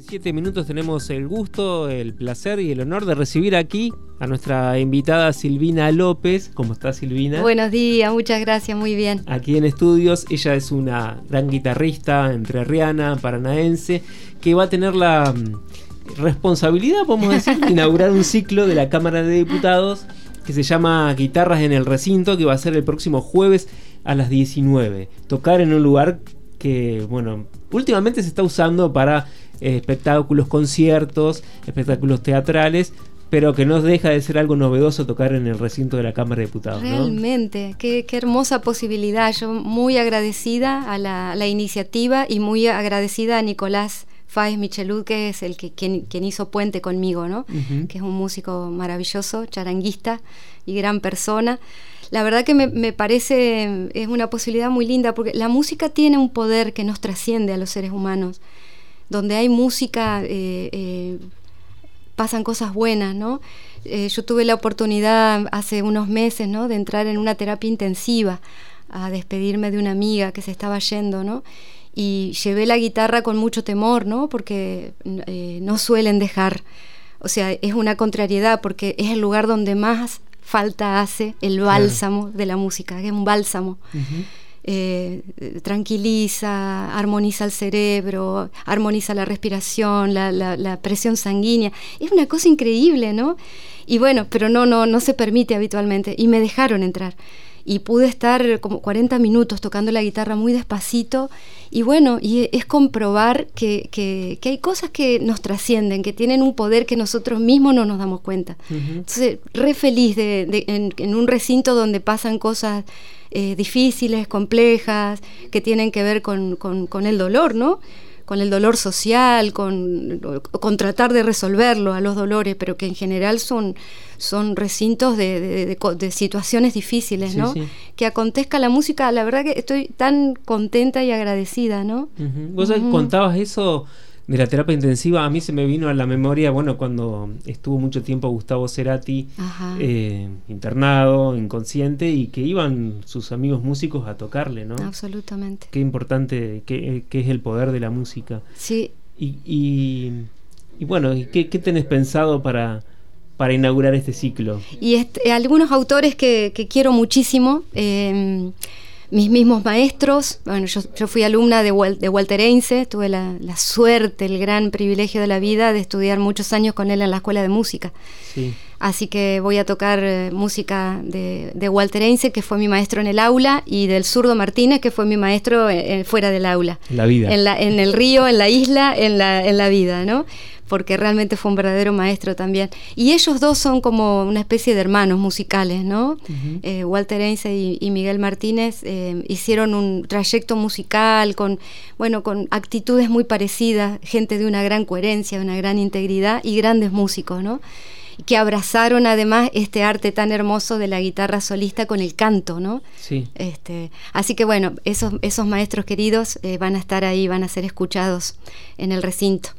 17 minutos tenemos el gusto, el placer y el honor de recibir aquí a nuestra invitada Silvina López. ¿Cómo está Silvina? Buenos días, muchas gracias, muy bien. Aquí en estudios, ella es una gran guitarrista entrerriana, paranaense, que va a tener la mm, responsabilidad, podemos decir, de inaugurar un ciclo de la Cámara de Diputados que se llama Guitarras en el Recinto, que va a ser el próximo jueves a las 19. Tocar en un lugar que, bueno, últimamente se está usando para espectáculos, conciertos, espectáculos teatrales, pero que no deja de ser algo novedoso tocar en el recinto de la Cámara de Diputados. Realmente, qué, hermosa posibilidad. Yo muy agradecida a la, iniciativa y muy agradecida a Nicolás Fáez Michelud, que es el que quien, hizo puente conmigo, ¿no? Que es un músico maravilloso, charanguista y gran persona. La verdad que me, parece es una posibilidad muy linda porque la música tiene un poder que nos trasciende a los seres humanos. Donde hay música eh, eh, pasan cosas buenas, ¿no? Eh, yo tuve la oportunidad hace unos meses, ¿no? De entrar en una terapia intensiva a despedirme de una amiga que se estaba yendo, ¿no? y llevé la guitarra con mucho temor, ¿no? Porque no suelen dejar, o sea, es una contrariedad porque es el lugar donde más falta hace el bálsamo de la música, que es un bálsamo. Eh, tranquiliza, armoniza el cerebro, armoniza la respiración, la, la, presión sanguínea. Es una cosa increíble, ¿no? Y bueno, pero no, no, no se permite habitualmente. Y me dejaron entrar y pude estar como 40 minutos tocando la guitarra muy despacito y bueno, y es comprobar que, que, hay cosas que nos trascienden, que tienen un poder que nosotros mismos no nos damos cuenta. Entonces, re feliz de, en, un recinto donde pasan cosas eh, difíciles, complejas, que tienen que ver con, con, con el dolor, ¿no? con el dolor social, con, con, tratar de resolverlo a los dolores, pero que en general son, son recintos de, de, situaciones difíciles, ¿no? Que acontezca la música, la verdad que estoy tan contenta y agradecida, ¿no? Vos contabas eso de la terapia intensiva, a mí se me vino a la memoria, bueno, cuando estuvo mucho tiempo Gustavo Cerati eh, internado, inconsciente, y que iban sus amigos músicos a tocarle, ¿no? Absolutamente. Qué importante que, es el poder de la música. Sí. Y, y, bueno, ¿qué, ¿qué, tenés pensado para, para inaugurar este ciclo? Y este, algunos autores que, que quiero muchísimo. Eh, mis mismos maestros, bueno, yo, fui alumna de, de Walter Einse, tuve la, suerte, el gran privilegio de la vida de estudiar muchos años con él en la escuela de música. Así que voy a tocar eh, música de, de, Walter Einse, que fue mi maestro en el aula, y del Zurdo Martínez, que fue mi maestro eh, eh, fuera del aula. La vida. En, la, en el río, en la isla, en la, en la vida, ¿no? porque realmente fue un verdadero maestro también. Y ellos dos son como una especie de hermanos musicales, ¿no? Eh, Walter Einse y, Miguel Martínez eh, hicieron un trayecto musical con, bueno, con actitudes muy parecidas, gente de una gran coherencia, de una gran integridad y grandes músicos, ¿no? Que abrazaron además este arte tan hermoso de la guitarra solista con el canto, ¿no? Sí. Este, así que bueno, esos, esos maestros queridos eh, van a estar ahí, van a ser escuchados en el recinto.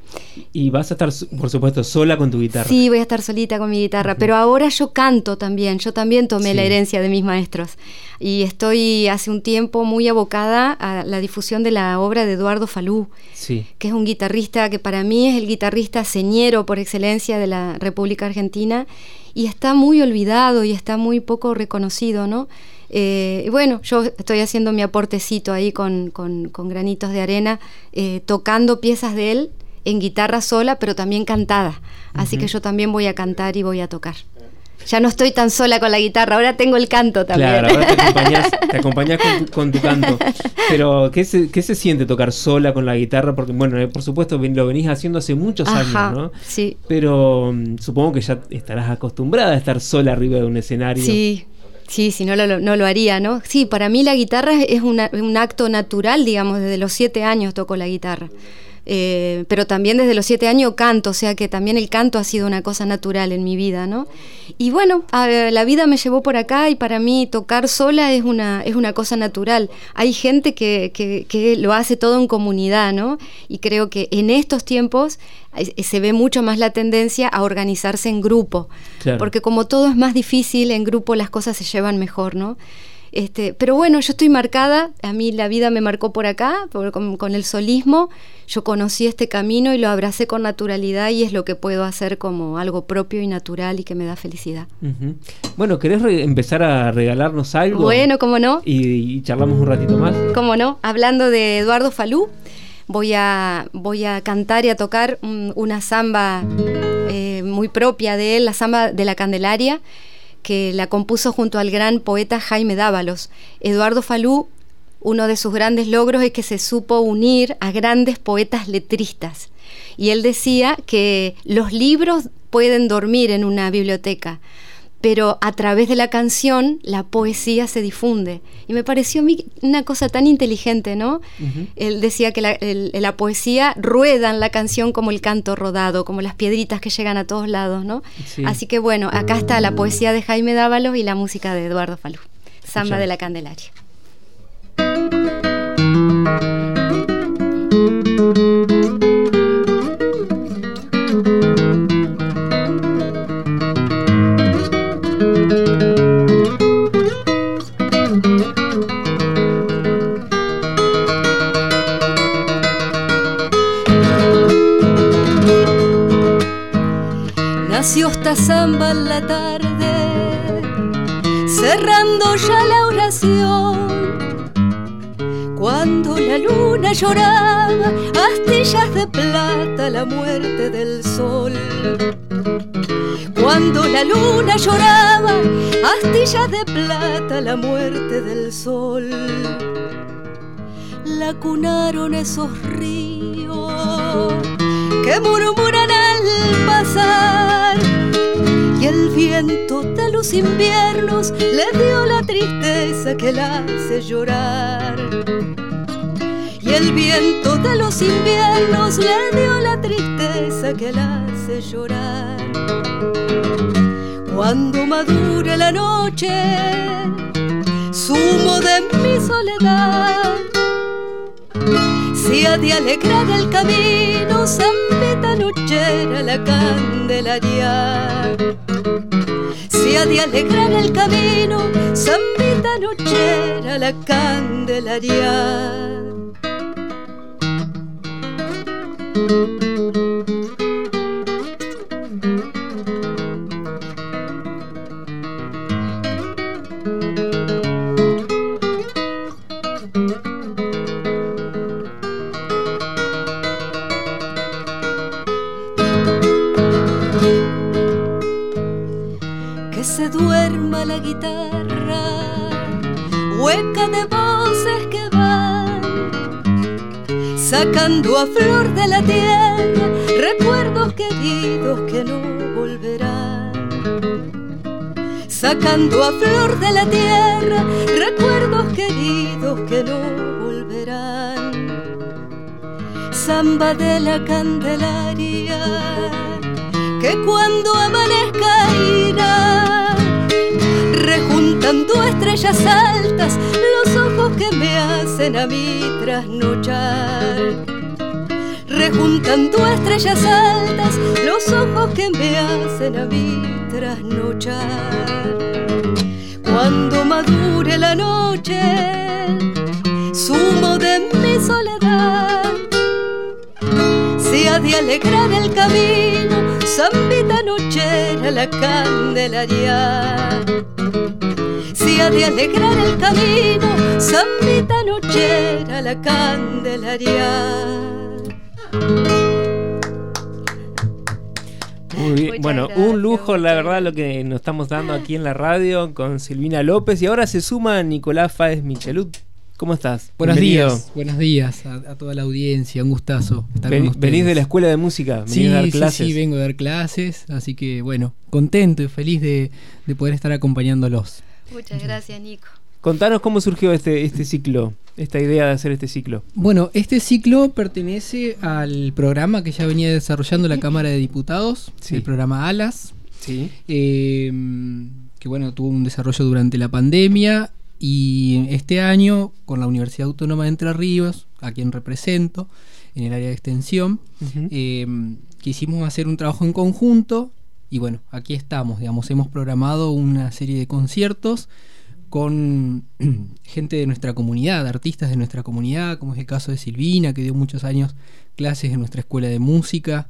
Y vas a estar, por supuesto, sola con tu guitarra. Sí, voy a estar solita con mi guitarra, pero ahora yo canto también, yo también tomé la herencia de mis maestros y estoy hace un tiempo muy abocada a la difusión de la obra de Eduardo Falú, sí. que es un guitarrista que para mí es el guitarrista señero por excelencia de la República Argentina y está muy olvidado y está muy poco reconocido, ¿no? Eh, bueno, yo estoy haciendo mi aportecito ahí con, granitos de arena, eh, tocando piezas de él en guitarra sola, pero también cantada. Así que yo también voy a cantar y voy a tocar. Ya no estoy tan sola con la guitarra, ahora tengo el canto también. Claro, ahora te acompañas, con, tu, canto. Pero, ¿qué se, ¿qué se siente tocar sola con la guitarra? Porque, bueno, eh, por supuesto lo venís haciendo hace muchos años, ¿no? Sí. Pero mm, supongo que ya estarás acostumbrada a estar sola arriba de un escenario. Sí, Sí, si no lo, no lo haría, ¿no? Sí, para mí la guitarra es un acto natural, digamos, desde los siete años toco la guitarra. Eh, pero también desde los siete años canto, o sea que también el canto ha sido una cosa natural en mi vida, ¿no? Y bueno, la vida me llevó por acá y para mí tocar sola es una, es una cosa natural. Hay gente que, que, lo hace todo en comunidad, ¿no? Y creo que en estos tiempos eh, se ve mucho más la tendencia a organizarse en grupo, porque como todo es más difícil, en grupo las cosas se llevan mejor, ¿no? Este, pero bueno, yo estoy marcada, a mí la vida me marcó por acá, con, el solismo, yo conocí este camino y lo abracé con naturalidad y es lo que puedo hacer como algo propio y natural y que me da felicidad. Bueno, ¿querés empezar a regalarnos algo? Bueno, ¿cómo no? Y, charlamos un ratito más. ¿Cómo no? Hablando de Eduardo Falú, voy a, voy a cantar y a tocar una samba eh, muy propia de él, la samba de la Candelaria que la compuso junto al gran poeta Jaime Dávalos. Eduardo Falú, uno de sus grandes logros es que se supo unir a grandes poetas letristas. Y él decía que los libros pueden dormir en una biblioteca, pero a través de la canción la poesía se difunde. Y me pareció a mí una cosa tan inteligente, ¿no? Él decía que la, poesía rueda en la canción como el canto rodado, como las piedritas que llegan a todos lados, ¿no? Así que bueno, acá está la poesía de Jaime Dávalos y la música de Eduardo Falú, Samba de la Candelaria. Lloraba, astillas de plata, la muerte del sol. Cuando la luna lloraba, astillas de plata, la muerte del sol. La cunaron esos ríos que murmuran al pasar. Y el viento de los inviernos le dio la tristeza que la hace llorar. El viento de los inviernos le dio la tristeza que la hace llorar. Cuando madure la noche, sumo de mi soledad si ha de alegrar el camino, Zambita nochera la candelaria. Si ha de alegrar el camino, Zambita nochera la candelaria. Música sacando a flor de la tierra recuerdos queridos que no volverán. Sacando a flor de la tierra recuerdos queridos que no volverán. Samba de la Candelaria, que cuando amanezca irá, rejuntando estrellas altas, los ojos que me hacen a mí trasnochar. Rejuntando estrellas altas, los ojos que me hacen a mí trasnochar. Cuando madure la noche, sumo de mi soledad, se ha de alegrar el camino, zambita nochera la candelaria de alegrar el camino, zambita nochera la candelaria. Bueno, un lujo, la verdad, lo que nos estamos dando aquí en la radio con Silvina López. Y ahora se suma Nicolás Fáez Michelut. ¿Cómo estás? Buenos días. Buenos días a, toda la audiencia. Un gustazo estar ¿Venís de la escuela de música? Sí, a dar clases? sí, sí, vengo a dar clases. Así que, bueno, contento y feliz de poder estar acompañándolos. Muchas gracias, Nico. Contanos cómo surgió este, este ciclo, esta idea de hacer este ciclo. Bueno, este ciclo pertenece al programa que ya venía desarrollando la Cámara de Diputados, el programa ALAS, sí. Em, que bueno, tuvo un desarrollo durante la pandemia y este año con la Universidad Autónoma de Entre Ríos, a quien represento en el área de extensión, em, quisimos hacer un trabajo en conjunto y bueno, aquí estamos, digamos, hemos programado una serie de conciertos con gente de nuestra comunidad, artistas de nuestra comunidad, como es el caso de Silvina, que dio muchos años clases en nuestra escuela de música,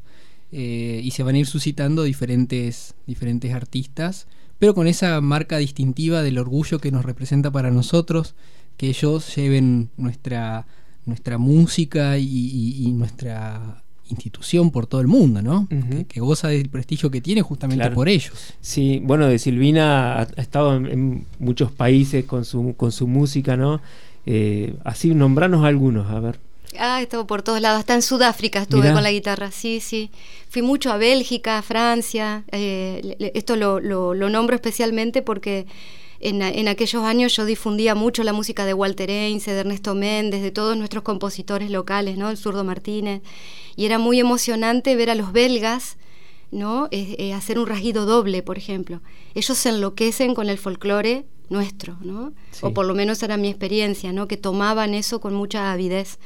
eh, y se van a ir suscitando diferentes, diferentes artistas, pero con esa marca distintiva del orgullo que nos representa para nosotros, que ellos lleven nuestra, nuestra música y nuestra institución por todo el mundo, ¿no? que, goza del prestigio que tiene justamente por ellos. Sí, bueno, de Silvina ha, estado en, muchos países con su, con su música, ¿no? Eh, así, nombranos algunos, a ver. Ah, estado por todos lados. Hasta en Sudáfrica estuve con la guitarra, sí, sí. Fui mucho a Bélgica, a Francia. Eh, esto lo, lo, lo nombro especialmente porque en, aquellos años yo difundía mucho la música de Walter Einze, de Ernesto Méndez, de todos nuestros compositores locales, ¿no? El zurdo Martínez. Y era muy emocionante ver a los belgas, ¿no? Eh, eh, hacer un rasguido doble, por ejemplo. Ellos se enloquecen con el folclore nuestro, ¿no? O por lo menos era mi experiencia, ¿no? Que tomaban eso con mucha avidez.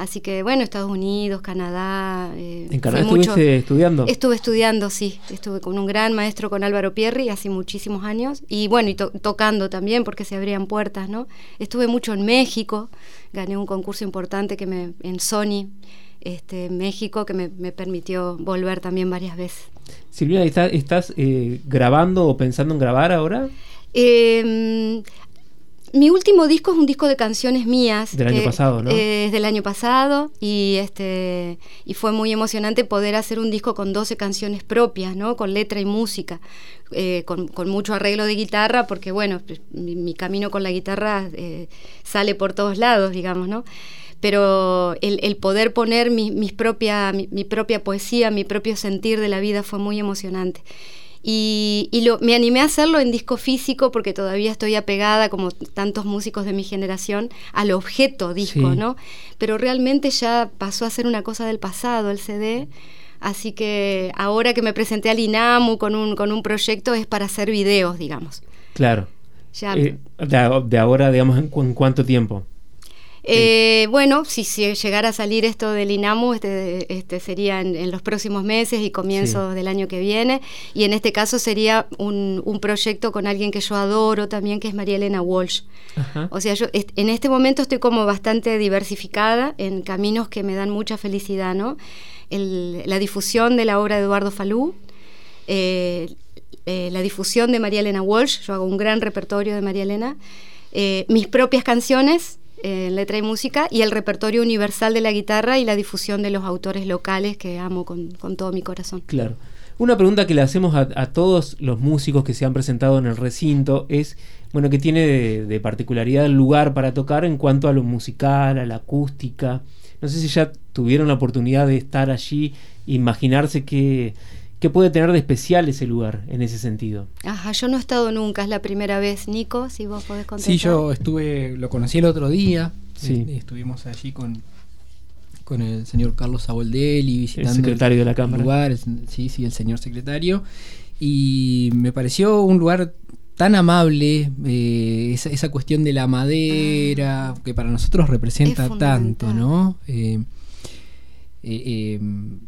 Así que bueno, Estados Unidos, Canadá. Eh, ¿En Canadá estuviste estudiando? Estuve estudiando, sí. Estuve con un gran maestro, con Álvaro Pierri, hace muchísimos años. Y bueno, y tocando también, porque se abrían puertas, ¿no? Estuve mucho en México, gané un concurso importante que me, en Sony, este, México, que me, permitió volver también varias veces. Silvia, ¿estás, eh, grabando o pensando en grabar ahora? Eh, mi último disco es un disco de canciones mías. Del año pasado, ¿no? Es del año pasado y, este, y fue muy emocionante poder hacer un disco con 12 canciones propias, ¿no? Con letra y música, eh, con, mucho arreglo de guitarra, porque bueno, mi, camino con la guitarra eh, sale por todos lados, digamos, ¿no? Pero el, poder poner mi, mis propia, mi propia poesía, mi propio sentir de la vida fue muy emocionante. Y, lo, me animé a hacerlo en disco físico porque todavía estoy apegada, como tantos músicos de mi generación, al objeto disco, ¿no? Pero realmente ya pasó a ser una cosa del pasado el CD. Así que ahora que me presenté al INAMU con un, con un proyecto es para hacer videos, digamos. Claro. Eh, de, ahora, digamos, ¿en, ¿en cuánto tiempo? Eh, bueno, si, llegara a salir esto del INAMU, este, este sería en, los próximos meses y comienzos del año que viene. Y en este caso sería un, proyecto con alguien que yo adoro también, que es María Elena Walsh. O sea, yo en este momento estoy como bastante diversificada en caminos que me dan mucha felicidad, ¿no? la difusión de la obra de Eduardo Falú. Eh, eh, la difusión de María Elena Walsh, yo hago un gran repertorio de María Elena, mis propias canciones, letra y música, y el repertorio universal de la guitarra y la difusión de los autores locales que amo con, todo mi corazón. Claro. Una pregunta que le hacemos a, todos los músicos que se han presentado en el recinto es, bueno, ¿qué tiene de, particularidad el lugar para tocar en cuanto a lo musical, a la acústica? No sé si ya tuvieron la oportunidad de estar allí, imaginarse que ¿Qué puede tener de especial ese lugar en ese sentido? Ajá, yo no he estado nunca, es la primera vez. Nico, si vos podés contestar. Sí, yo estuve, lo conocí el otro día. Sí. Eh, estuvimos allí con, con el señor Carlos Saboldelli visitando el secretario de la Cámara. Lugar, sí, sí, el señor secretario. Y me pareció un lugar tan amable, eh, esa, cuestión de la madera, ah. que para nosotros representa tanto, ¿no? Eh, eh,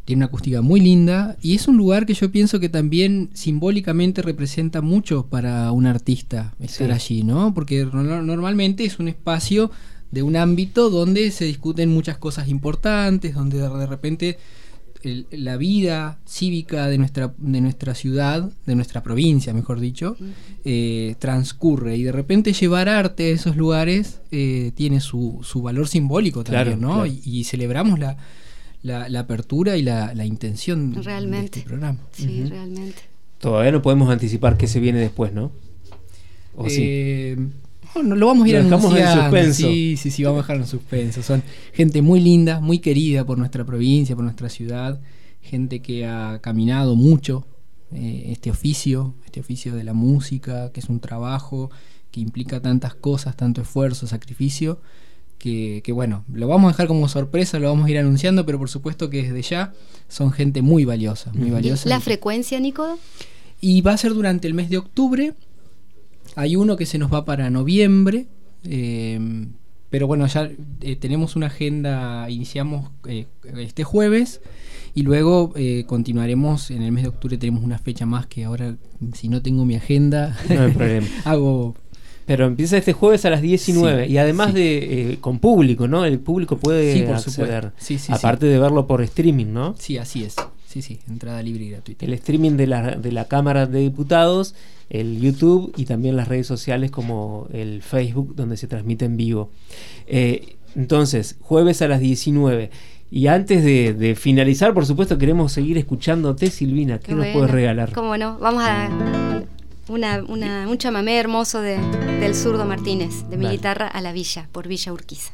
tiene una acústica muy linda. Y es un lugar que yo pienso que también simbólicamente representa mucho para un artista estar allí, ¿no? Porque normalmente es un espacio de un ámbito donde se discuten muchas cosas importantes, donde de repente la vida cívica de nuestra, de nuestra ciudad, de nuestra provincia, mejor dicho, eh, transcurre. Y de repente llevar arte a esos lugares eh, tiene su, su, valor simbólico también, ¿no? y celebramos la, la, apertura y la, intención realmente. de este programa. Sí, realmente. Todavía no podemos anticipar qué se viene después, ¿no? ¿O sí? Eh, lo vamos a ir a En suspenso. Sí, sí, sí, vamos a dejar en suspenso. Son gente muy linda, muy querida por nuestra provincia, por nuestra ciudad. Gente que ha caminado mucho eh, este oficio, este oficio de la música, que es un trabajo que implica tantas cosas, tanto esfuerzo, sacrificio que, bueno, lo vamos a dejar como sorpresa, lo vamos a ir anunciando, pero por supuesto que desde ya son gente muy valiosa, muy valiosa. ¿La frecuencia, Nico? Y va a ser durante el mes de octubre. Hay uno que se nos va para noviembre. Eh, pero bueno, ya eh, tenemos una agenda, iniciamos eh, este jueves y luego continuaremos en el mes de octubre. Tenemos una fecha más que ahora, si no tengo mi agenda, no hay problema. hago Pero empieza este jueves a las 19 y además de eh, con público, ¿no? El público puede acceder, aparte de verlo por streaming, ¿no? Sí, así es. Sí, sí, entrada libre y gratuita. El streaming de la, de la Cámara de Diputados, el YouTube y también las redes sociales como el Facebook donde se transmite en vivo. Eh, entonces, jueves a las 19. Y antes de, finalizar, por supuesto, queremos seguir escuchándote, Silvina. ¿Qué, nos puedes regalar? Cómo no, vamos a una, un chamamé hermoso de, del zurdo Martínez, de mi guitarra a la villa, por Villa Urquiza.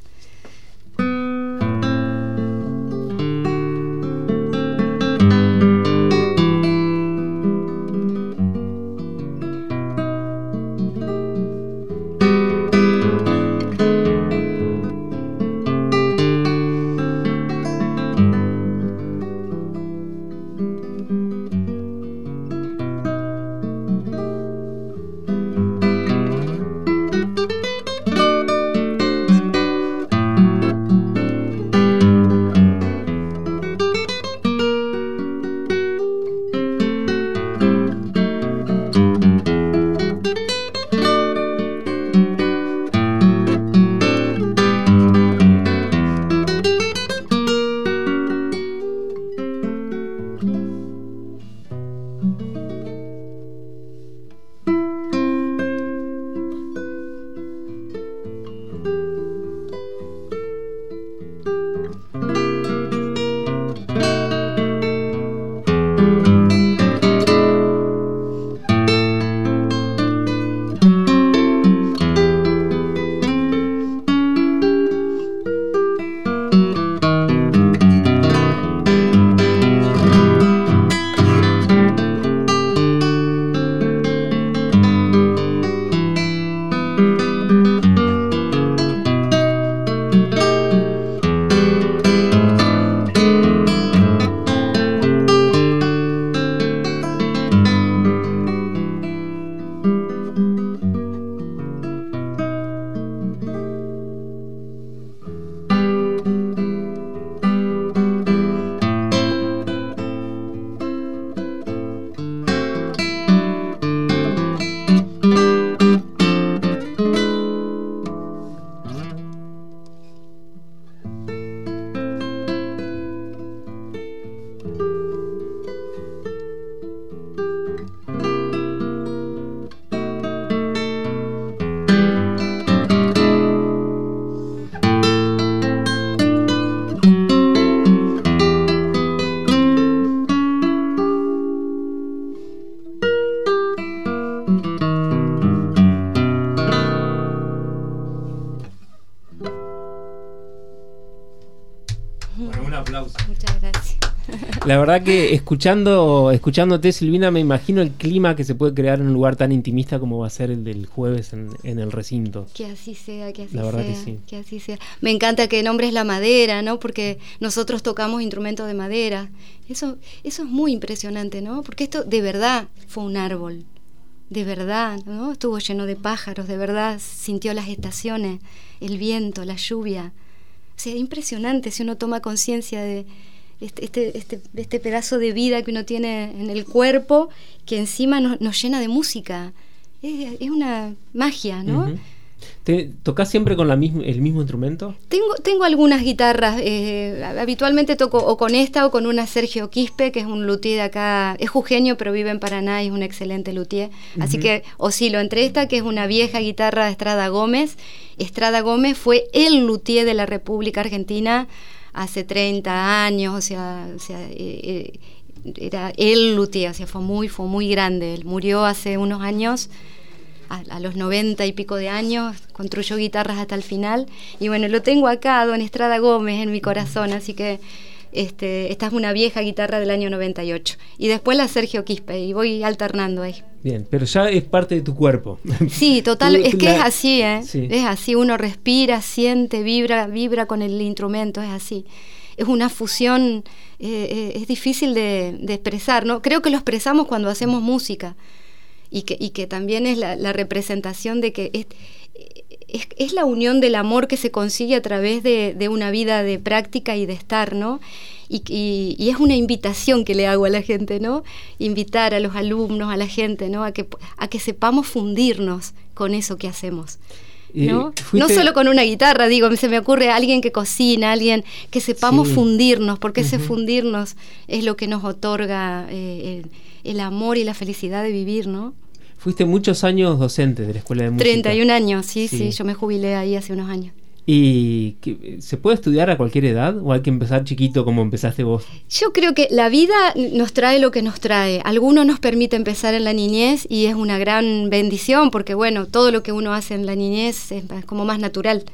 Verdad que escuchando, escuchándote, Silvina, me imagino el clima que se puede crear en un lugar tan intimista como va a ser el del jueves en, el recinto. Que así sea, que así la verdad sea. Que, así sea. Me encanta que nombres la madera, ¿no? Porque nosotros tocamos instrumentos de madera. Eso, eso es muy impresionante, ¿no? Porque esto de verdad fue un árbol. De verdad, ¿no? Estuvo lleno de pájaros, de verdad sintió las estaciones, el viento, la lluvia. O sea, impresionante si uno toma conciencia de, este, este, este, este, pedazo de vida que uno tiene en el cuerpo, que encima nos, llena de música. Es, una magia, ¿no? ¿Te, ¿Tocas siempre con la el mismo instrumento? Tengo, tengo algunas guitarras. Eh, habitualmente toco o con esta o con una Sergio Quispe, que es un luthier de acá. Es jujeño, pero vive en Paraná y es un excelente luthier. Así que oscilo entre esta, que es una vieja guitarra de Estrada Gómez. Estrada Gómez fue el luthier de la República Argentina hace 30 años, o sea, eh, eh, era el luthier, o sea, fue muy, fue muy grande. Él murió hace unos años, a, los 90 y pico de años, construyó guitarras hasta el final. Y bueno, lo tengo acá, Don Estrada Gómez, en mi corazón, así que este, esta es una vieja guitarra del año 98. Y después la Sergio Quispe, y voy alternando ahí. Bien, pero ya es parte de tu cuerpo. Sí, total, es que es así, ¿eh? Es así, uno respira, siente, vibra, vibra con el instrumento, es así. Es una fusión, eh, eh, es difícil de, expresar, ¿no? Creo que lo expresamos cuando hacemos música y que, y que también es la, representación de que es, es, la unión del amor que se consigue a través de, de una vida de práctica y de estar, ¿no? Y, es una invitación que le hago a la gente, ¿no? Invitar a los alumnos, a la gente, ¿no? A que, a que sepamos fundirnos con eso que hacemos. ¿no? no solo con una guitarra, digo, se me ocurre alguien que cocina, alguien que sepamos fundirnos, porque ese fundirnos es lo que nos otorga eh, el, amor y la felicidad de vivir, ¿no? Fuiste muchos años docente de la Escuela de Música. 31 años, sí, sí, yo me jubilé ahí hace unos años. ¿Y se puede estudiar a cualquier edad o hay que empezar chiquito como empezaste vos? Yo creo que la vida nos trae lo que nos trae. Algunos nos permite empezar en la niñez y es una gran bendición porque bueno, todo lo que uno hace en la niñez es como más natural.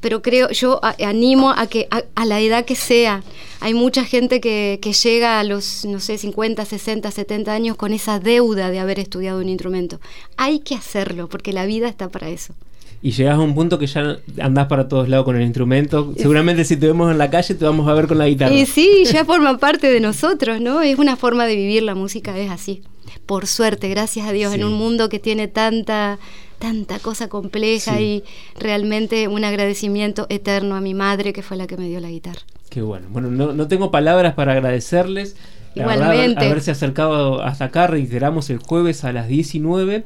Pero creo, yo animo a que a, la edad que sea, hay mucha gente que, que llega a los, no sé, 50, 60, 70 años con esa deuda de haber estudiado un instrumento. Hay que hacerlo porque la vida está para eso y llegas a un punto que ya andás para todos lados con el instrumento. Seguramente si te vemos en la calle te vamos a ver con la guitarra. Y sí, ya forma parte de nosotros, ¿no? Es una forma de vivir la música, es así. Por suerte, gracias a Dios, en un mundo que tiene tanta tanta cosa compleja y realmente un agradecimiento eterno a mi madre que fue la que me dio la guitarra. Qué bueno. Bueno, no, no tengo palabras para agradecerles. Igualmente. haberse acercado hasta acá, reiteramos el jueves a las 19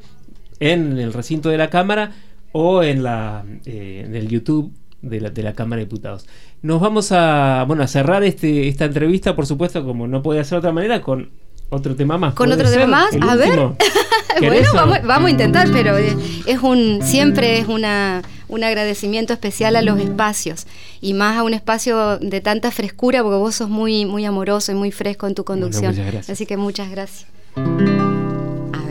en el recinto de la Cámara o en, la, eh, en el YouTube de la, de la Cámara de Diputados. Nos vamos a, bueno, a cerrar este, esta entrevista, por supuesto, como no puede ser de otra manera, con otro tema más. ¿Con otro tema más? A ver. bueno, vamos, vamos, a intentar, pero eh, es un siempre es una, un agradecimiento especial a los espacios y más a un espacio de tanta frescura porque vos sos muy, muy amoroso y muy fresco en tu conducción. Así que muchas gracias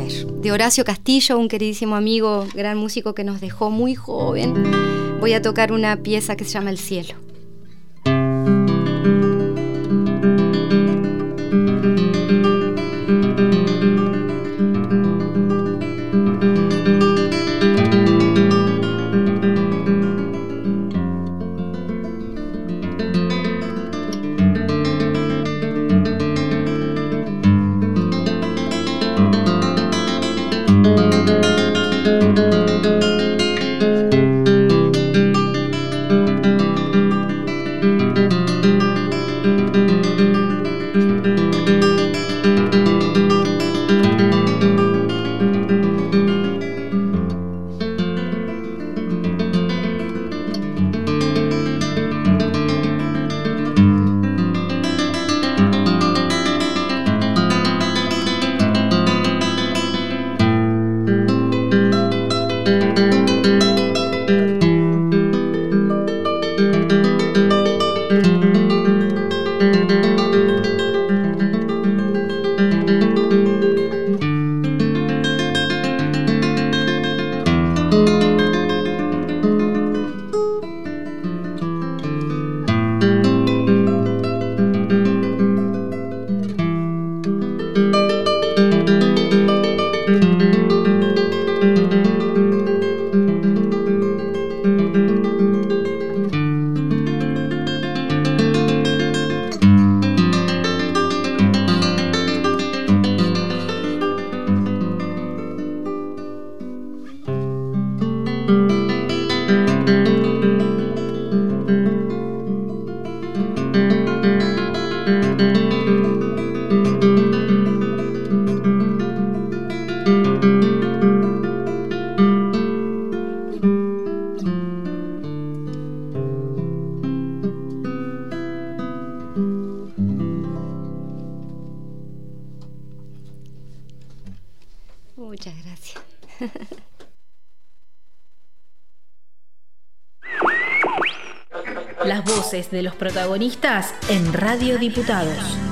de Horacio Castillo, un queridísimo amigo, gran músico que nos dejó muy joven. Voy a tocar una pieza que se llama El cielo. Protagonistas en Radio Diputados.